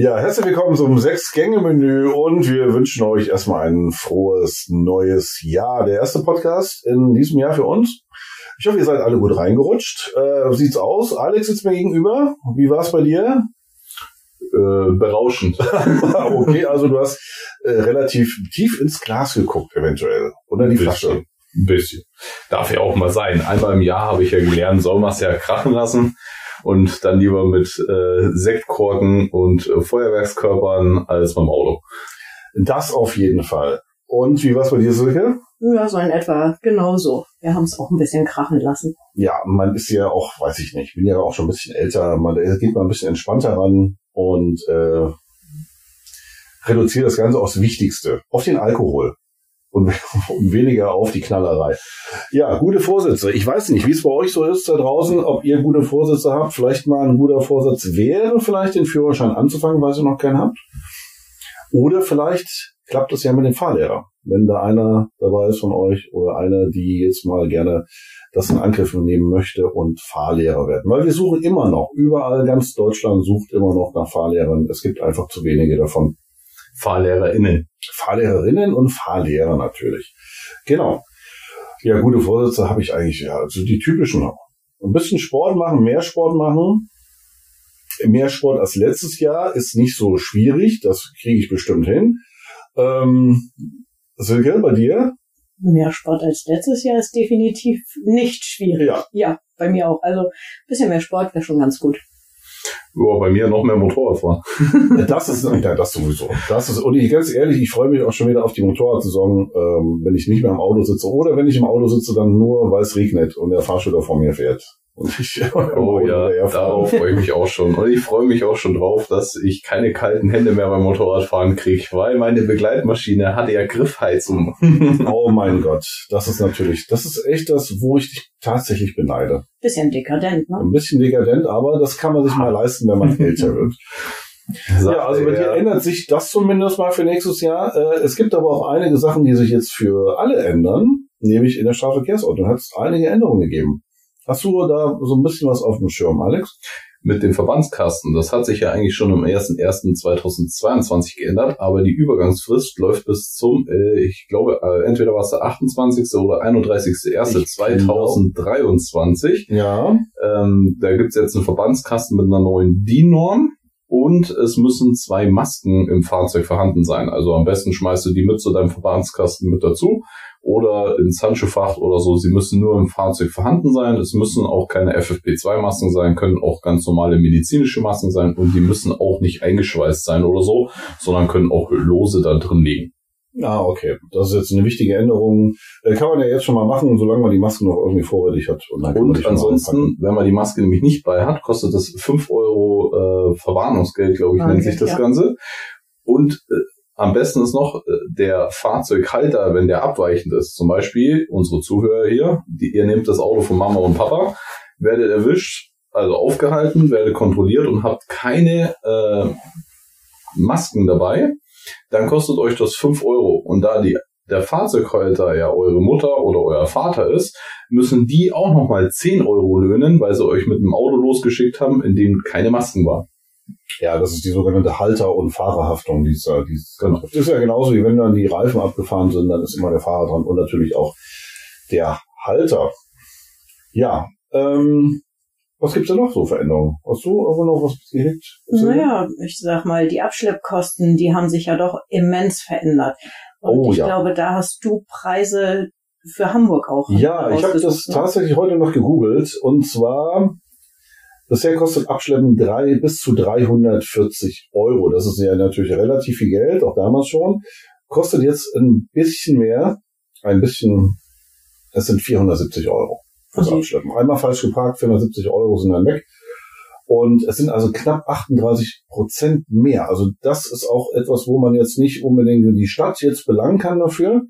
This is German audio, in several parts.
Ja, herzlich willkommen zum Sechs-Gänge-Menü und wir wünschen euch erstmal ein frohes neues Jahr. Der erste Podcast in diesem Jahr für uns. Ich hoffe, ihr seid alle gut reingerutscht. Äh, sieht's aus? Alex sitzt mir gegenüber. Wie war's bei dir? Äh, berauschend. okay, also du hast äh, relativ tief ins Glas geguckt, eventuell. Oder die Flasche. Ein bisschen. Darf ja auch mal sein. Einmal im Jahr habe ich ja gelernt, soll man es ja krachen lassen und dann lieber mit äh, Sektkorken und äh, Feuerwerkskörpern als beim Auto. Das auf jeden Fall. Und wie war's bei dir, Silke? Ja, so in etwa genauso. Wir haben es auch ein bisschen krachen lassen. Ja, man ist ja auch, weiß ich nicht, bin ja auch schon ein bisschen älter, man geht mal ein bisschen entspannter ran und äh, reduziert das Ganze aufs Wichtigste, auf den Alkohol und, und weniger auf die Knallerei. Ja, gute Vorsätze. Ich weiß nicht, wie es bei euch so ist da draußen, ob ihr gute Vorsätze habt. Vielleicht mal ein guter Vorsatz wäre, vielleicht den Führerschein anzufangen, weil ihr noch keinen habt. Oder vielleicht klappt es ja mit dem Fahrlehrer. Wenn da einer dabei ist von euch oder einer, die jetzt mal gerne das in Angriff nehmen möchte und Fahrlehrer werden. Weil wir suchen immer noch, überall ganz Deutschland sucht immer noch nach Fahrlehrern. Es gibt einfach zu wenige davon. FahrlehrerInnen. Fahrlehrerinnen und Fahrlehrer natürlich. Genau. Ja, gute Vorsätze habe ich eigentlich, ja, also die typischen noch. Ein bisschen Sport machen, mehr Sport machen. Mehr Sport als letztes Jahr ist nicht so schwierig, das kriege ich bestimmt hin. Ähm, Silke, bei dir? Mehr Sport als letztes Jahr ist definitiv nicht schwierig. Ja. Ja, bei mir auch. Also ein bisschen mehr Sport wäre schon ganz gut. Ja, bei mir noch mehr Motorradfahren. Das ist, ja, das sowieso. Das ist, und ich ganz ehrlich, ich freue mich auch schon wieder auf die Motorradsaison, ähm, wenn ich nicht mehr im Auto sitze oder wenn ich im Auto sitze, dann nur, weil es regnet und der Fahrschüler vor mir fährt. Und ich, Oh ja, darauf freue ich mich auch schon. Und ich freue mich auch schon drauf, dass ich keine kalten Hände mehr beim Motorradfahren kriege, weil meine Begleitmaschine hat ja Griffheizung. Oh mein Gott, das ist natürlich, das ist echt das, wo ich dich tatsächlich beneide. Bisschen dekadent, ne? Ein bisschen dekadent, aber das kann man sich mal leisten, wenn man älter wird. Ja, also bei dir ändert sich das zumindest mal für nächstes Jahr. Äh, Es gibt aber auch einige Sachen, die sich jetzt für alle ändern, nämlich in der Strafverkehrsordnung hat es einige Änderungen gegeben. Hast du da so ein bisschen was auf dem Schirm, Alex? mit dem Verbandskasten. Das hat sich ja eigentlich schon am 01.01.2022 geändert, aber die Übergangsfrist läuft bis zum, äh, ich glaube, äh, entweder war es der 28. oder 31.01.2023. Ja. Ähm, da gibt's jetzt einen Verbandskasten mit einer neuen DIN-Norm und es müssen zwei Masken im Fahrzeug vorhanden sein. Also am besten schmeißt du die mit zu deinem Verbandskasten mit dazu oder ins Handschuhfach oder so. Sie müssen nur im Fahrzeug vorhanden sein. Es müssen auch keine FFP2-Masken sein, können auch ganz normale medizinische Masken sein und die müssen auch nicht eingeschweißt sein oder so, sondern können auch lose da drin liegen. Ah, okay. Das ist jetzt eine wichtige Änderung. Äh, kann man ja jetzt schon mal machen, solange man die Maske noch irgendwie vorrätig hat. Und, Und ansonsten, wenn man die Maske nämlich nicht bei hat, kostet das 5 Euro äh, Verwarnungsgeld, glaube ich, nennt Okay, sich das ja. Ganze. Und äh, am besten ist noch äh, der Fahrzeughalter, wenn der abweichend ist. Zum Beispiel unsere Zuhörer hier, die, ihr nehmt das Auto von Mama und Papa, werdet erwischt, also aufgehalten, werdet kontrolliert und habt keine äh, Masken dabei, dann kostet euch das 5 Euro. Und da die, der Fahrzeughalter ja eure Mutter oder euer Vater ist, müssen die auch nochmal 10 Euro löhnen, weil sie euch mit einem Auto losgeschickt haben, in dem keine Masken waren. Ja, das ist die sogenannte Halter- und Fahrerhaftung. Die ist, ja- die ist, Genau. das ist ja genauso, wie wenn dann die Reifen abgefahren sind, dann ist immer der Fahrer dran und natürlich auch der Halter. Ja, ähm, was gibt's denn noch so für Änderungen? Hast du irgendwo noch was gehickt? Naja, ich sag mal, die Abschleppkosten, die haben sich ja doch immens verändert. Und Oh, ich ja. glaube, da hast du Preise für Hamburg auch. Ja, ich habe das ne? tatsächlich heute noch gegoogelt und zwar bisher kostet Abschleppen drei bis zu 340 Euro. Das ist ja natürlich relativ viel Geld, auch damals schon. Kostet jetzt ein bisschen mehr, ein bisschen, es sind 470 Euro fürs Okay. Abschleppen. Einmal falsch geparkt, 470 Euro sind dann weg. Und es sind also knapp 38 Prozent mehr. Also das ist auch etwas, wo man jetzt nicht unbedingt die Stadt jetzt belangen kann dafür,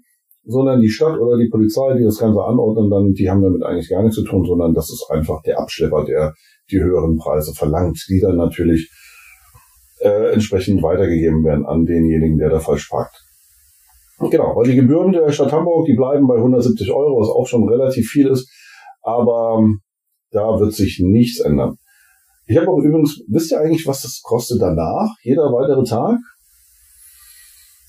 sondern die Stadt oder die Polizei, die das Ganze anordnen, dann, die haben damit eigentlich gar nichts zu tun, sondern das ist einfach der Abschlepper, der die höheren Preise verlangt, die dann natürlich äh, entsprechend weitergegeben werden an denjenigen, der da falsch parkt. Genau, weil die Gebühren der Stadt Hamburg, die bleiben bei 170 Euro, was auch schon relativ viel ist, aber ähm, da wird sich nichts ändern. Ich habe auch übrigens, wisst ihr eigentlich, was das kostet danach? Jeder weitere Tag?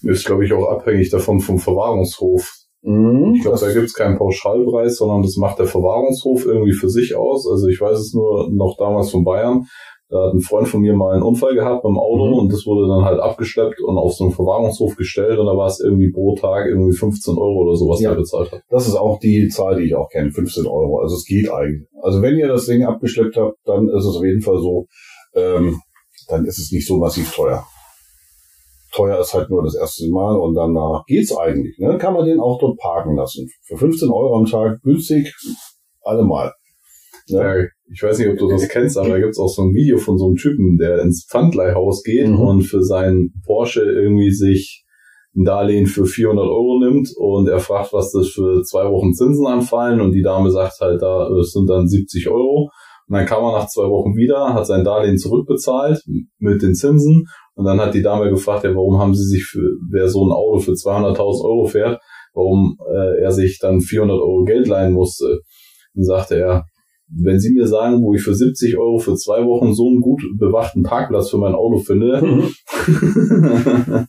Ist, glaube ich, auch abhängig davon vom Verwahrungshof. Mhm, Ich glaube, da gibt's keinen Pauschalpreis, sondern das macht der Verwahrungshof irgendwie für sich aus. Also ich weiß es nur noch damals von Bayern. Da hat ein Freund von mir mal einen Unfall gehabt beim Auto Mhm. und das wurde dann halt abgeschleppt und auf so einen Verwahrungshof gestellt und da war es irgendwie pro Tag irgendwie 15 Euro oder sowas, Ja. der bezahlt hat. Das ist auch die Zahl, die ich auch kenne, 15 Euro. Also es geht eigentlich. Also wenn ihr das Ding abgeschleppt habt, dann ist es auf jeden Fall so, ähm, dann ist es nicht so massiv teuer. Teuer ist halt nur das erste Mal und danach geht's eigentlich. Ne? Kann man den auch dort parken lassen. Für 15 Euro am Tag günstig, allemal. Ne? Ja, ich weiß nicht, ob du das kennst, aber da gibt's auch so ein Video von so einem Typen, der ins Pfandleihhaus geht Mhm. und für seinen Porsche irgendwie sich ein Darlehen für 400 Euro nimmt und er fragt, was das für zwei Wochen Zinsen anfallen und die Dame sagt halt, da sind dann 70 Euro. Und dann kam er nach zwei Wochen wieder, hat sein Darlehen zurückbezahlt mit den Zinsen und dann hat die Dame gefragt, ja, warum haben sie sich für, wer so ein Auto für 200.000 Euro fährt, warum äh, er sich dann 400 Euro Geld leihen musste. Dann sagte er, wenn Sie mir sagen, wo ich für 70 Euro für zwei Wochen so einen gut bewachten Parkplatz für mein Auto finde, Mhm.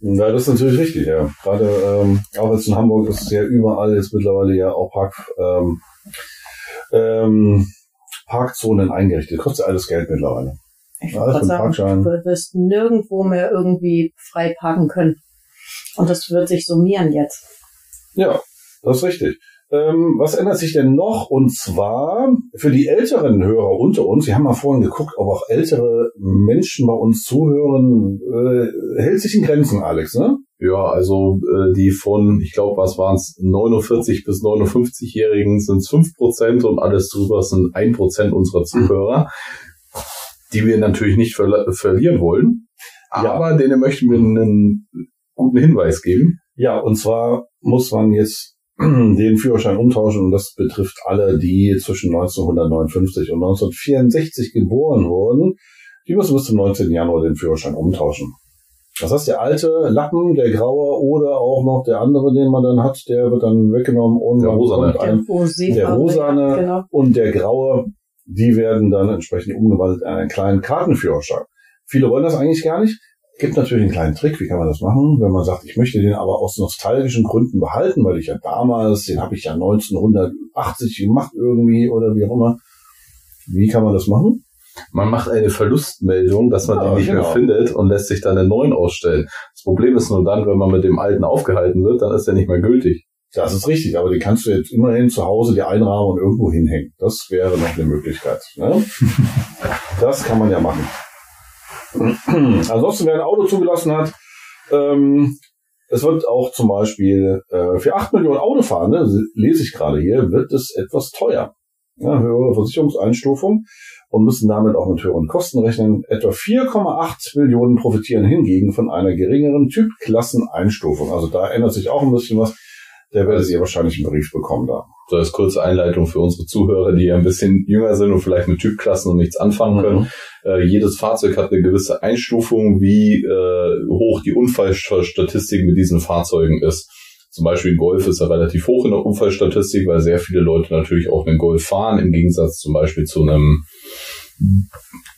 Ja, das ist natürlich richtig, ja. Gerade ähm, auch jetzt in Hamburg ist es ja überall jetzt mittlerweile ja auch Park, ähm, ähm, Parkzonen eingerichtet. Kostet alles Geld mittlerweile. Ich Ja, wollte gerade sagen, Parkschein. du wirst nirgendwo mehr irgendwie frei parken können. Und das wird sich summieren jetzt. Ja, das ist richtig. Ähm, was ändert sich denn noch? Und zwar für die älteren Hörer unter uns, wir haben mal vorhin geguckt, ob auch ältere Menschen bei uns zuhören, äh, hält sich in Grenzen, Alex, ne? ja, also äh, die von, ich glaube, was waren es, 49 bis 59-Jährigen sind es 5% und alles drüber sind 1% unserer Zuhörer, die wir natürlich nicht verla- verlieren wollen. Ja. Aber denen möchten wir einen guten Hinweis geben. Ja, und zwar muss man jetzt den Führerschein umtauschen und das betrifft alle, die zwischen 1959 und 1964 geboren wurden. Die müssen bis zum 19. Januar den Führerschein umtauschen. Das heißt, der alte Lappen, der graue oder auch noch der andere, den man dann hat, der wird dann weggenommen und Der rosane. der rosane- genau. und der graue, die werden dann entsprechend umgewandelt in einen kleinen Kartenführerschein. Viele wollen das eigentlich gar nicht. Gibt natürlich einen kleinen Trick, wie kann man das machen, wenn man sagt, ich möchte den aber aus nostalgischen Gründen behalten, weil ich ja damals, den habe ich ja 1980 gemacht irgendwie oder wie auch immer. Wie kann man das machen? Man macht eine Verlustmeldung, dass man Ja, den nicht genau. mehr findet und lässt sich dann einen neuen ausstellen. Das Problem ist nur dann, wenn man mit dem alten aufgehalten wird, dann ist er nicht mehr gültig. Das ist richtig, aber den kannst du jetzt immerhin zu Hause die einrahmen und irgendwo hinhängen. Das wäre noch eine Möglichkeit. Ne? das kann man ja machen. Ansonsten, wer ein Auto zugelassen hat, ähm, es wird auch zum Beispiel äh, für 8 Millionen Autofahrende, lese ich gerade hier, wird es etwas teuer. Ja, höhere Versicherungseinstufung und müssen damit auch mit höheren Kosten rechnen. Etwa 4,8 Millionen profitieren hingegen von einer geringeren Typklasseneinstufung. Also da ändert sich auch ein bisschen was. Der werdet ihr wahrscheinlich einen Brief bekommen da. So als kurze Einleitung für unsere Zuhörer, die ja ein bisschen jünger sind und vielleicht mit Typklassen und nichts anfangen können. Äh, jedes Fahrzeug hat eine gewisse Einstufung, wie äh, hoch die Unfallstatistik mit diesen Fahrzeugen ist. Zum Beispiel ein Golf ist ja relativ hoch in der Unfallstatistik, weil sehr viele Leute natürlich auch einen Golf fahren, im Gegensatz zum Beispiel zu einem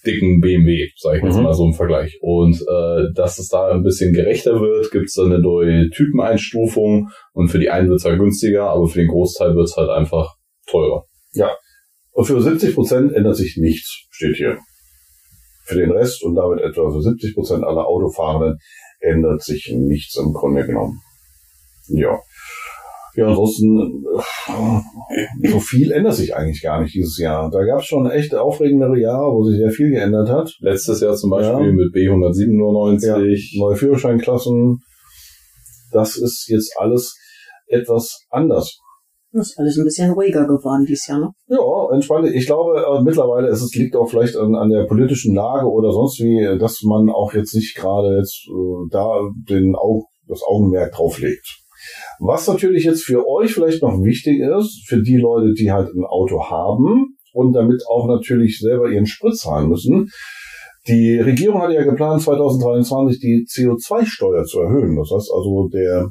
dicken BMW, sage ich jetzt Mhm. mal so im Vergleich. Und äh, dass es da ein bisschen gerechter wird, gibt es dann eine neue Typeneinstufung und für die einen wird es halt günstiger, aber für den Großteil wird es halt einfach teurer. Und für 70 Prozent ändert sich nichts, steht hier. Für den Rest und damit etwa für 70 Prozent aller Autofahrenden ändert sich nichts im Grunde genommen. Ja. Ja, ansonsten, äh, so viel ändert sich eigentlich gar nicht dieses Jahr. Da gab es schon echt aufregendere Jahre, wo sich sehr viel geändert hat. Letztes Jahr zum Beispiel Ja. mit B197. Neue Führerscheinklassen. Das ist jetzt alles etwas anders. Das ist alles ein bisschen ruhiger geworden dieses Jahr, ne? Ja, entspannt. Ich glaube, äh, mittlerweile ist es liegt auch vielleicht an, an der politischen Lage oder sonst wie, dass man auch jetzt nicht gerade jetzt äh, da den Au das Augenmerk drauf legt. Was natürlich jetzt für euch vielleicht noch wichtig ist, für die Leute, die halt ein Auto haben und damit auch natürlich selber ihren Sprit zahlen müssen. Die Regierung hat ja geplant, 2023 die CO2-Steuer zu erhöhen. Das heißt also, der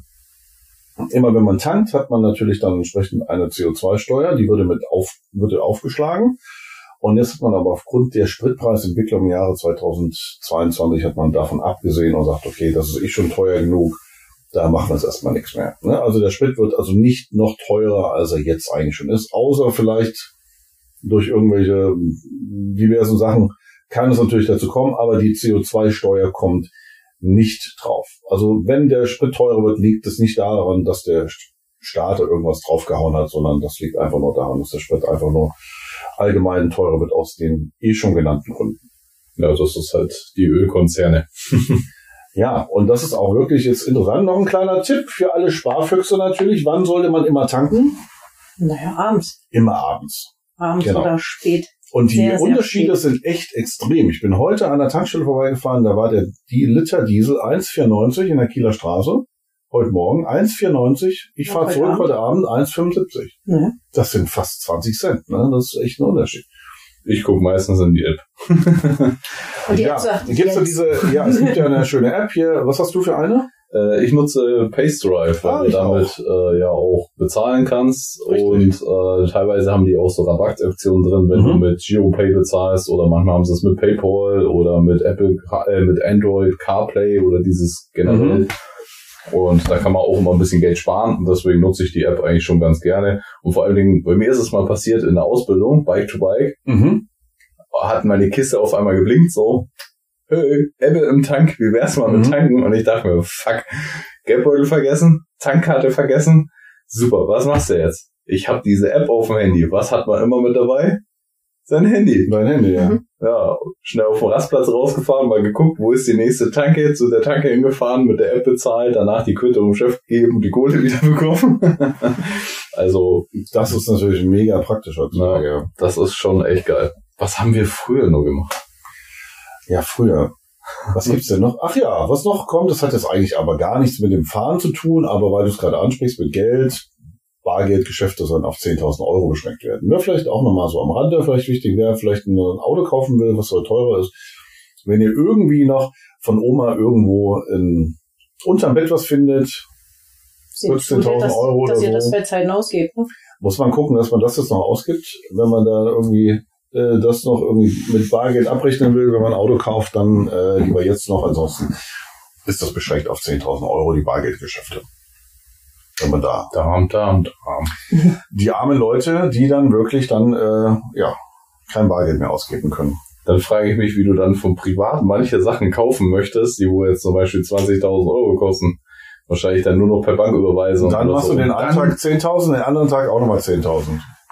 immer wenn man tankt, hat man natürlich dann entsprechend eine CO2-Steuer, die würde mit auf, würde aufgeschlagen. Und jetzt hat man aber aufgrund der Spritpreisentwicklung im Jahre 2022 hat man davon abgesehen und sagt, okay, das ist eh schon teuer genug, da machen wir jetzt erstmal nichts mehr. Ne? Also der Sprit wird also nicht noch teurer, als er jetzt eigentlich schon ist, außer vielleicht durch irgendwelche diversen Sachen kann es natürlich dazu kommen, aber die CO2-Steuer kommt nicht drauf. Also wenn der Sprit teurer wird, liegt es nicht daran, dass der Staat irgendwas draufgehauen hat, sondern das liegt einfach nur daran, dass der Sprit einfach nur allgemein teurer wird aus den eh schon genannten Gründen. Ja, das ist halt die Ölkonzerne. ja, und das ist auch wirklich jetzt interessant. Noch ein kleiner Tipp für alle Sparfüchse natürlich. Wann sollte man immer tanken? Naja, abends. Immer abends. Abends genau. oder spät. Und die sehr, Unterschiede sehr sind echt extrem. Ich bin heute an der Tankstelle vorbeigefahren, da war der die Liter Diesel 1,94 in der Kieler Straße. Heute Morgen 1,94. Ich fahre zurück Abend. heute Abend 1,75. Ja. Das sind fast 20 Cent. Ne? Das ist echt ein Unterschied. Ich gucke meistens in die App. Und ja, gibt's da diese, ja, es gibt ja eine schöne App hier. Was hast du für eine? Äh, ich nutze PaceDrive, weil ah, du damit äh, ja auch bezahlen kannst. Richtig. Und äh, teilweise haben die auch so Rabattaktionen drin, wenn mhm. du mit GeoPay bezahlst oder manchmal haben sie es mit PayPal oder mit Apple, äh, mit Android CarPlay oder dieses generell. Mhm. Und da kann man auch immer ein bisschen Geld sparen und deswegen nutze ich die App eigentlich schon ganz gerne. Und vor allen Dingen, bei mir ist es mal passiert in der Ausbildung, Bike to Bike, mhm. hat meine Kiste auf einmal geblinkt so hey, Ebbe im Tank, wie wär's mal mit mhm. tanken? Und ich dachte mir, fuck, Geldbeutel vergessen, Tankkarte vergessen. Super, was machst du jetzt? Ich habe diese App auf dem Handy. Was hat man immer mit dabei? Sein Handy. Mein Handy, ja. Ja, schnell auf den Rastplatz rausgefahren, mal geguckt, wo ist die nächste Tanke, zu der Tanke hingefahren, mit der App bezahlt, danach die Quittung dem Chef gegeben und die Kohle wieder bekommen. also. Das ist natürlich mega praktisch heutzutage. Ja, das ist schon echt geil. Was haben wir früher nur gemacht? Ja, früher. Was gibt's denn noch? Ach ja, was noch kommt, das hat jetzt eigentlich aber gar nichts mit dem Fahren zu tun, aber weil du es gerade ansprichst mit Geld, Bargeldgeschäfte sollen auf 10.000 Euro beschränkt werden. Wäre vielleicht auch nochmal so am Rande vielleicht wichtig, wer vielleicht ein Auto kaufen will, was so teurer ist. Wenn ihr irgendwie noch von Oma irgendwo in, unterm Bett was findet, 15.000 Euro dass oder ihr so. das Fettzeiten ausgebt, ne? Muss man gucken, dass man das jetzt noch ausgibt, wenn man da irgendwie äh, das noch irgendwie mit Bargeld abrechnen will, wenn man ein Auto kauft, dann äh, lieber jetzt noch. Ansonsten ist das beschränkt auf 10.000 Euro die Bargeldgeschäfte. Man da. Darm, Darm, Darm. Die armen Leute, die dann wirklich dann äh, ja kein Bargeld mehr ausgeben können. Dann frage ich mich, wie du dann vom Privat manche Sachen kaufen möchtest, die wo jetzt zum Beispiel 20.000 Euro kosten. Wahrscheinlich dann nur noch per Banküberweisung. Dann machst so. du den einen Tag 10.000, den anderen Tag auch nochmal 10.000.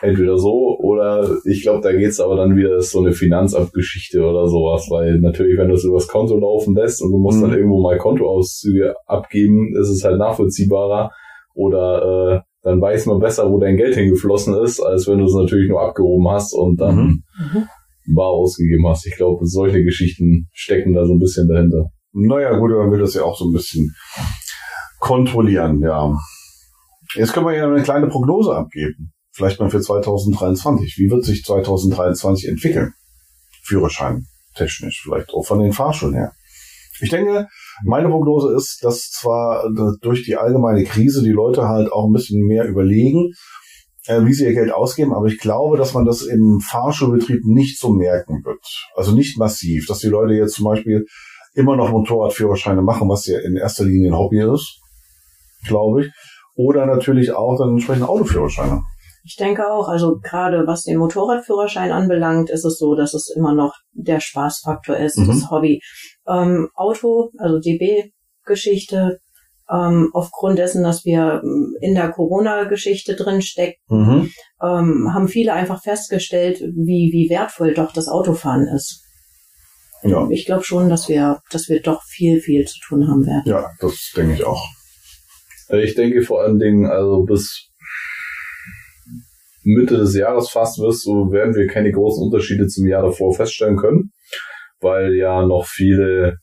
Entweder so oder ich glaube, da geht's aber dann wieder so eine Finanzabgeschichte oder sowas, weil natürlich, wenn du es übers Konto laufen lässt und du musst mhm. dann irgendwo mal Kontoauszüge abgeben, ist es halt nachvollziehbarer oder äh, dann weiß man besser, wo dein Geld hingeflossen ist, als wenn du es natürlich nur abgehoben hast und dann mhm. mhm. bar ausgegeben hast. Ich glaube, solche Geschichten stecken da so ein bisschen dahinter. Naja, gut, man will das ja auch so ein bisschen kontrollieren, ja. Jetzt können wir ja eine kleine Prognose abgeben. Vielleicht mal für 2023. Wie wird sich 2023 entwickeln? Führerschein technisch, vielleicht auch von den Fahrschulen her. Ich denke, meine Prognose ist, dass zwar durch die allgemeine Krise die Leute halt auch ein bisschen mehr überlegen, äh, wie sie ihr Geld ausgeben, aber ich glaube, dass man das im Fahrschulbetrieb nicht so merken wird. Also nicht massiv, dass die Leute jetzt zum Beispiel immer noch Motorradführerscheine machen, was ja in erster Linie ein Hobby ist, glaube ich. Oder natürlich auch dann entsprechend Autoführerscheine. Ich denke auch, also gerade was den Motorradführerschein anbelangt, ist es so, dass es immer noch der Spaßfaktor ist, mhm. das Hobby. Ähm, Auto, also DB-Geschichte, ähm, aufgrund dessen, dass wir ähm, in der Corona-Geschichte drin stecken, mhm. ähm, haben viele einfach festgestellt, wie, wie wertvoll doch das Autofahren ist. Ja. Ich glaube schon, dass wir, dass wir doch viel, viel zu tun haben werden. Ja, das denke ich auch. Ich denke vor allen Dingen, also bis Mitte des Jahres fast wirst, so werden wir keine großen Unterschiede zum Jahr davor feststellen können, weil ja noch viele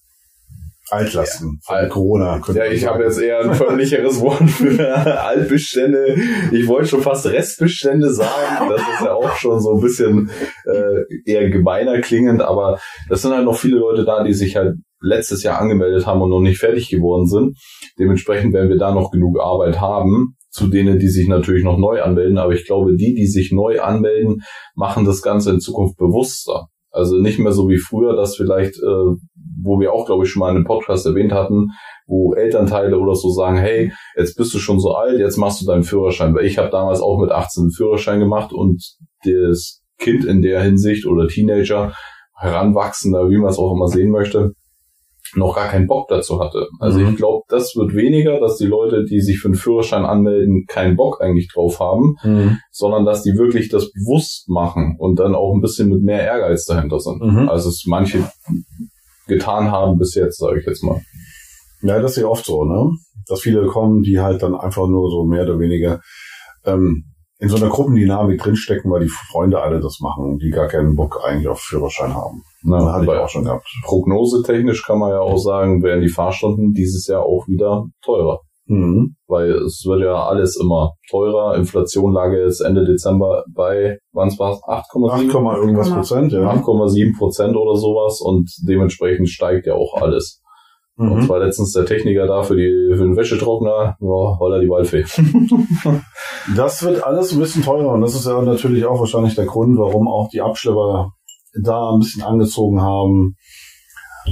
Altlasten ja, Alt Corona. Ja, ich habe jetzt eher ein förmlicheres Wort für Altbestände. Ich wollte schon fast Restbestände sagen. Das ist ja auch schon so ein bisschen äh, eher gemeiner klingend, aber das sind halt noch viele Leute da, die sich halt letztes Jahr angemeldet haben und noch nicht fertig geworden sind. Dementsprechend werden wir da noch genug Arbeit haben zu denen, die sich natürlich noch neu anmelden. Aber ich glaube, die, die sich neu anmelden, machen das Ganze in Zukunft bewusster. Also nicht mehr so wie früher, dass vielleicht, äh, wo wir auch, glaube ich, schon mal in einem Podcast erwähnt hatten, wo Elternteile oder so sagen, hey, jetzt bist du schon so alt, jetzt machst du deinen Führerschein. Weil ich habe damals auch mit 18 einen Führerschein gemacht und das Kind in der Hinsicht oder Teenager, Heranwachsender, wie man es auch immer sehen möchte, noch gar keinen Bock dazu hatte. Also Mhm. ich glaube, das wird weniger, dass die Leute, die sich für einen Führerschein anmelden, keinen Bock eigentlich drauf haben, sondern dass die wirklich das bewusst machen und dann auch ein bisschen mit mehr Ehrgeiz dahinter sind. Mhm. als es manche getan haben bis jetzt, sage ich jetzt mal. Ja, das ist ja oft so, ne? Dass viele kommen, die halt dann einfach nur so mehr oder weniger ähm, in so einer Gruppendynamik drinstecken, weil die Freunde alle das machen und die gar keinen Bock eigentlich auf Führerschein haben. Na, hatte ich auch schon gehabt. prognosetechnisch kann man ja auch sagen, werden die Fahrstunden dieses Jahr auch wieder teurer. Mhm. Weil es wird ja alles immer teurer. Inflation lag ja jetzt Ende Dezember bei, wann war es? 8, 8,7? irgendwas Komma. Prozent, ja. 8,7 Prozent oder sowas und dementsprechend steigt ja auch alles. Und Mhm. zwar letztens der Techniker da für, die, für den Wäschetrockner, war, weil er die Waldfee. Das wird alles ein bisschen teurer und das ist ja natürlich auch wahrscheinlich der Grund, warum auch die Abschlepper da ein bisschen angezogen haben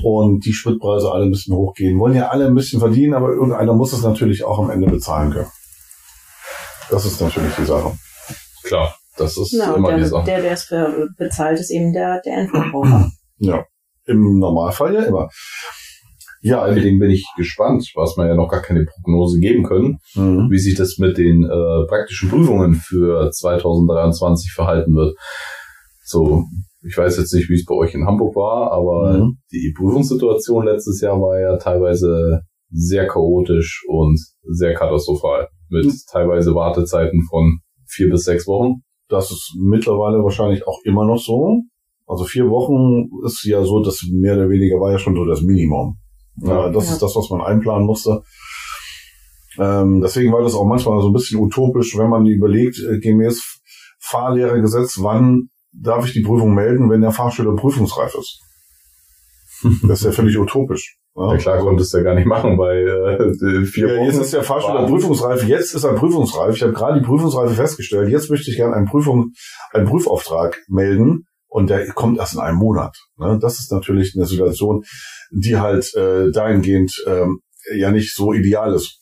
und die Spritpreise alle ein bisschen hochgehen. Wollen ja alle ein bisschen verdienen, aber irgendeiner muss es natürlich auch am Ende bezahlen können. Das ist natürlich die Sache. Klar, das ist Na, und immer der, die Sache. der, der es für bezahlt, ist eben der, der Endverbraucher. Ja, im Normalfall ja immer. Ja, Allerdings bin ich gespannt, was wir ja noch gar keine Prognose geben können, mhm. wie sich das mit den äh, praktischen Prüfungen für 2023 verhalten wird. So, ich weiß jetzt nicht, wie es bei euch in Hamburg war, aber Mhm. die Prüfungssituation letztes Jahr war ja teilweise sehr chaotisch und sehr katastrophal. Mit Mhm. teilweise Wartezeiten von vier bis sechs Wochen. das ist mittlerweile wahrscheinlich auch immer noch so. Also vier Wochen ist ja so, das mehr oder weniger war ja schon so das Minimum. Ja, das Ja. ist das, was man einplanen musste. Ähm, deswegen war das auch manchmal so ein bisschen utopisch, wenn man überlegt, äh, gemäß Fahrlehrergesetz, wann darf ich die Prüfung melden, wenn der Fahrschüler prüfungsreif ist. Das ist ja völlig utopisch. Ja, klar, konntest du ja gar nicht machen, weil äh, vier Ja, Wochen. jetzt ist der Fahrschüler prüfungsreif. Jetzt ist er prüfungsreif. Ich habe gerade die Prüfungsreife festgestellt. Jetzt möchte ich gerne einen Prüfung, einen Prüfauftrag melden. Und der kommt erst in einem Monat. Ne? Das ist natürlich eine Situation, die halt äh, dahingehend ähm, ja nicht so ideal ist.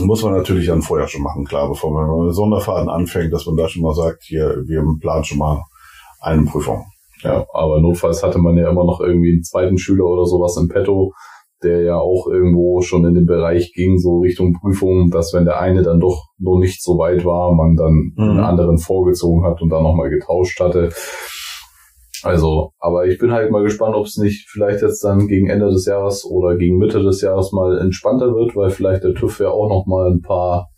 Muss man natürlich dann vorher schon machen, klar, bevor man mit einem Sonderfaden anfängt, dass man da schon mal sagt, hier, wir planen schon mal eine Prüfung. Ja, aber notfalls hatte man ja immer noch irgendwie einen zweiten Schüler oder sowas im Petto, der ja auch irgendwo schon in den Bereich ging, so Richtung Prüfung, dass wenn der eine dann doch noch nicht so weit war, man dann Mhm. einen anderen vorgezogen hat und dann nochmal getauscht hatte. Also, aber ich bin halt mal gespannt, ob es nicht vielleicht jetzt dann gegen Ende des Jahres oder gegen Mitte des Jahres mal entspannter wird, weil vielleicht der TÜV ja auch noch mal ein paar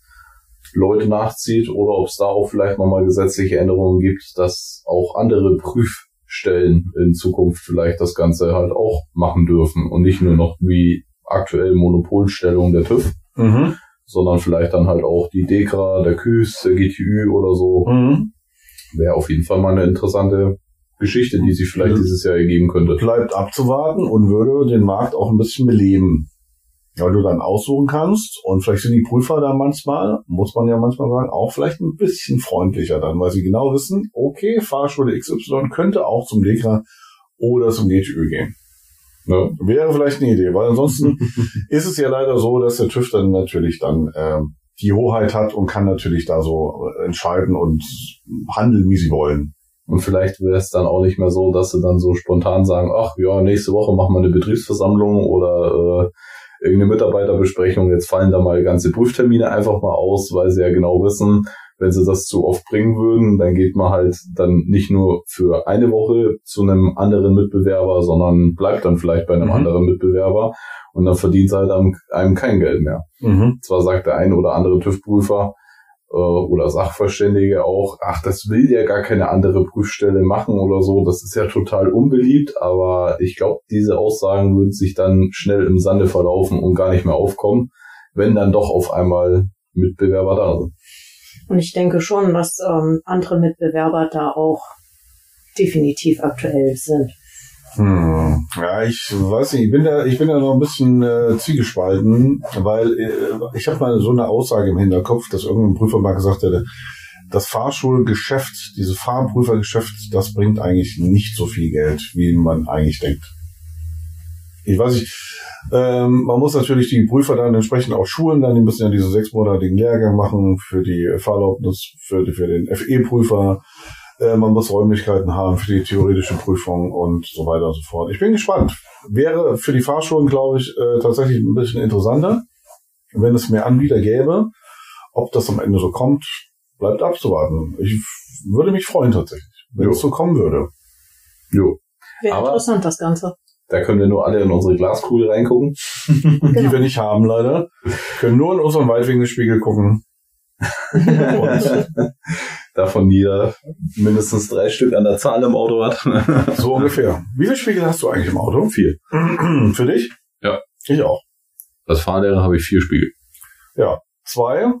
Leute nachzieht oder ob es da auch vielleicht nochmal gesetzliche Änderungen gibt, dass auch andere Prüfstellen in Zukunft vielleicht das Ganze halt auch machen dürfen und nicht nur noch wie aktuell Monopolstellung der TÜV, Mhm. sondern vielleicht dann halt auch die DEKRA, der KÜS, der GTÜ oder so. Mhm. Wäre auf jeden Fall mal eine interessante Geschichte, die sich vielleicht dieses Jahr ergeben könnte. bleibt abzuwarten und würde den Markt auch ein bisschen beleben. Weil du dann aussuchen kannst und vielleicht sind die Prüfer da manchmal, muss man ja manchmal sagen, auch vielleicht ein bisschen freundlicher dann, weil sie genau wissen, okay, Fahrschule XY könnte auch zum DEKRA oder zum GTÜ gehen. Ne? Wäre vielleicht eine Idee, weil ansonsten ist es ja leider so, dass der TÜV dann natürlich dann ähm, die Hoheit hat und kann natürlich da so entscheiden und handeln, wie sie wollen. Und vielleicht wäre es dann auch nicht mehr so, dass sie dann so spontan sagen, ach ja, nächste Woche machen wir eine Betriebsversammlung oder äh, irgendeine Mitarbeiterbesprechung. Jetzt fallen da mal ganze Prüftermine einfach mal aus, weil sie ja genau wissen, wenn sie das zu oft bringen würden, dann geht man halt dann nicht nur für eine Woche zu einem anderen Mitbewerber, sondern bleibt dann vielleicht bei einem Mhm. anderen Mitbewerber und dann verdient halt einem, einem kein Geld mehr. Mhm. Zwar sagt der ein oder andere TÜV-Prüfer äh, oder Sachverständige auch, ach, das will ja gar keine andere Prüfstelle machen oder so, das ist ja total unbeliebt, aber ich glaube, diese Aussagen würden sich dann schnell im Sande verlaufen und gar nicht mehr aufkommen, wenn dann doch auf einmal Mitbewerber da sind. Und ich denke schon, dass ähm, andere Mitbewerber da auch definitiv aktuell sind. Hm. Ja, ich weiß nicht, ich bin da, ich bin da noch ein bisschen äh, zwiegespalten, weil äh, ich habe mal so eine Aussage im Hinterkopf, dass irgendein Prüfer mal gesagt hätte, das Fahrschulgeschäft, dieses Fahrprüfergeschäft, das bringt eigentlich nicht so viel Geld, wie man eigentlich denkt. Ich weiß nicht, ähm, man muss natürlich die Prüfer dann entsprechend auch schulen, dann die müssen ja diesen sechsmonatigen Lehrgang machen für die Fahrerlaubnis, für, für den FE-Prüfer. Äh, man muss Räumlichkeiten haben für die theoretische Prüfung und so weiter und so fort. Ich bin gespannt. Wäre für die Fahrschulen, glaube ich, äh, tatsächlich ein bisschen interessanter, wenn es mehr Anbieter gäbe. Ob das am Ende so kommt, bleibt abzuwarten. Ich würde mich freuen tatsächlich, wenn Jo. es so kommen würde. Jo. Wäre Aber- interessant, das Ganze. Da können wir nur alle in unsere Glaskugel reingucken. Die Genau. wir nicht haben, leider. Können nur in unseren Weitwinkelspiegel gucken. Davon jeder mindestens drei Stück an der Zahl im Auto hat. so ungefähr. Wie viele Spiegel hast du eigentlich im Auto? Vier. Für dich? Ja. Ich auch. Als Fahrlehrer habe ich vier Spiegel. Ja. Zwei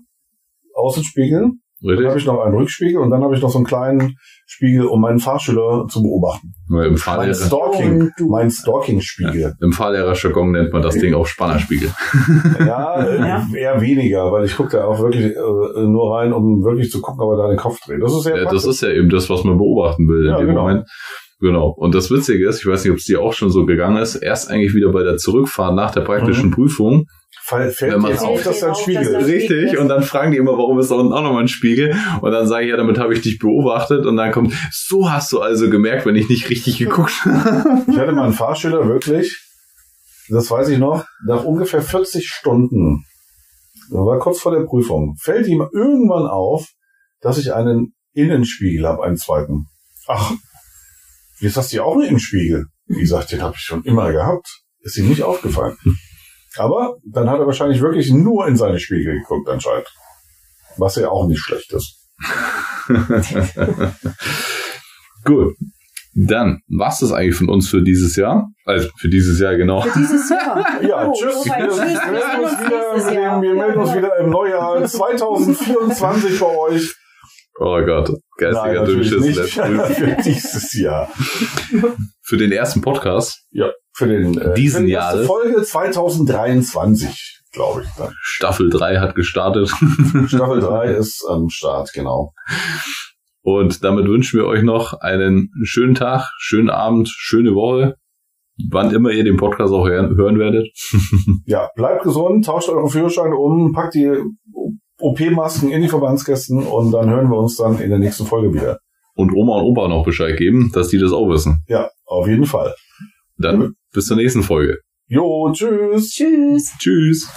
Außenspiegel. Dann habe Richtig? ich noch einen Rückspiegel und dann habe ich noch so einen kleinen Spiegel, um meinen Fahrschüler zu beobachten. Im Mein Fahrlehrer, Stalking, mein Stalking-Spiegel. im Fahrlehrerjargon nennt man das Ding auch Spannerspiegel. Ja, äh, Ja. eher weniger, weil ich gucke da auch wirklich äh, nur rein, um wirklich zu gucken, ob er da den Kopf dreht. Das ist sehr Ja, das ist ja eben das, was man beobachten will in Ja, dem genau. Moment. Genau. Und das Witzige ist, ich weiß nicht, ob es dir auch schon so gegangen ist, erst eigentlich wieder bei der Zurückfahrt nach der praktischen Prüfung. Fall, fällt Wenn man dir auf, dass da ein Spiegel ist. Richtig. Und dann fragen die immer, warum ist da unten auch nochmal ein Spiegel? Und dann sage ich, ja, damit habe ich dich beobachtet. Und dann kommt, so hast du also gemerkt, wenn ich nicht richtig geguckt habe. Ich hatte mal einen Fahrschüler wirklich, das weiß ich noch, nach ungefähr 40 Stunden, das war kurz vor der Prüfung, fällt ihm irgendwann auf, dass ich einen Innenspiegel habe, einen zweiten. Ach, jetzt hast du ja auch einen Innenspiegel. Wie gesagt, den habe ich schon immer gehabt. Ist ihm nicht aufgefallen. Aber dann hat er wahrscheinlich wirklich nur in seine Spiegel geguckt anscheinend. Was ja auch nicht schlecht ist. Gut. Dann, was ist eigentlich von uns für dieses Jahr? Also, für dieses Jahr, genau. Für dieses Jahr. Ja, Oh, tschüss. Wir, Tschüss, wir, wir melden sehen uns wieder, Jahr. wir melden uns wieder im Neujahr 2024 bei euch. Oh Gott. Geistiger natürlich Dünnschiss. für dieses Jahr. Für den ersten Podcast. Ja, für den äh, Diesen für die Jahres. Folge 2023, glaube ich. Dann. Staffel 3 hat gestartet. Staffel 3 ist am Start, genau. Und damit wünschen wir euch noch einen schönen Tag, schönen Abend, schöne Woche. Wann immer ihr den Podcast auch hören, hören werdet. Ja, bleibt gesund, tauscht eure Führerscheine um, packt die OP-Masken in die Verbandskästen und dann hören wir uns dann in der nächsten Folge wieder. Und Oma und Opa noch Bescheid geben, dass die das auch wissen. Ja, auf jeden Fall. Dann bis zur nächsten Folge. Jo, tschüss. Tschüss. Tschüss.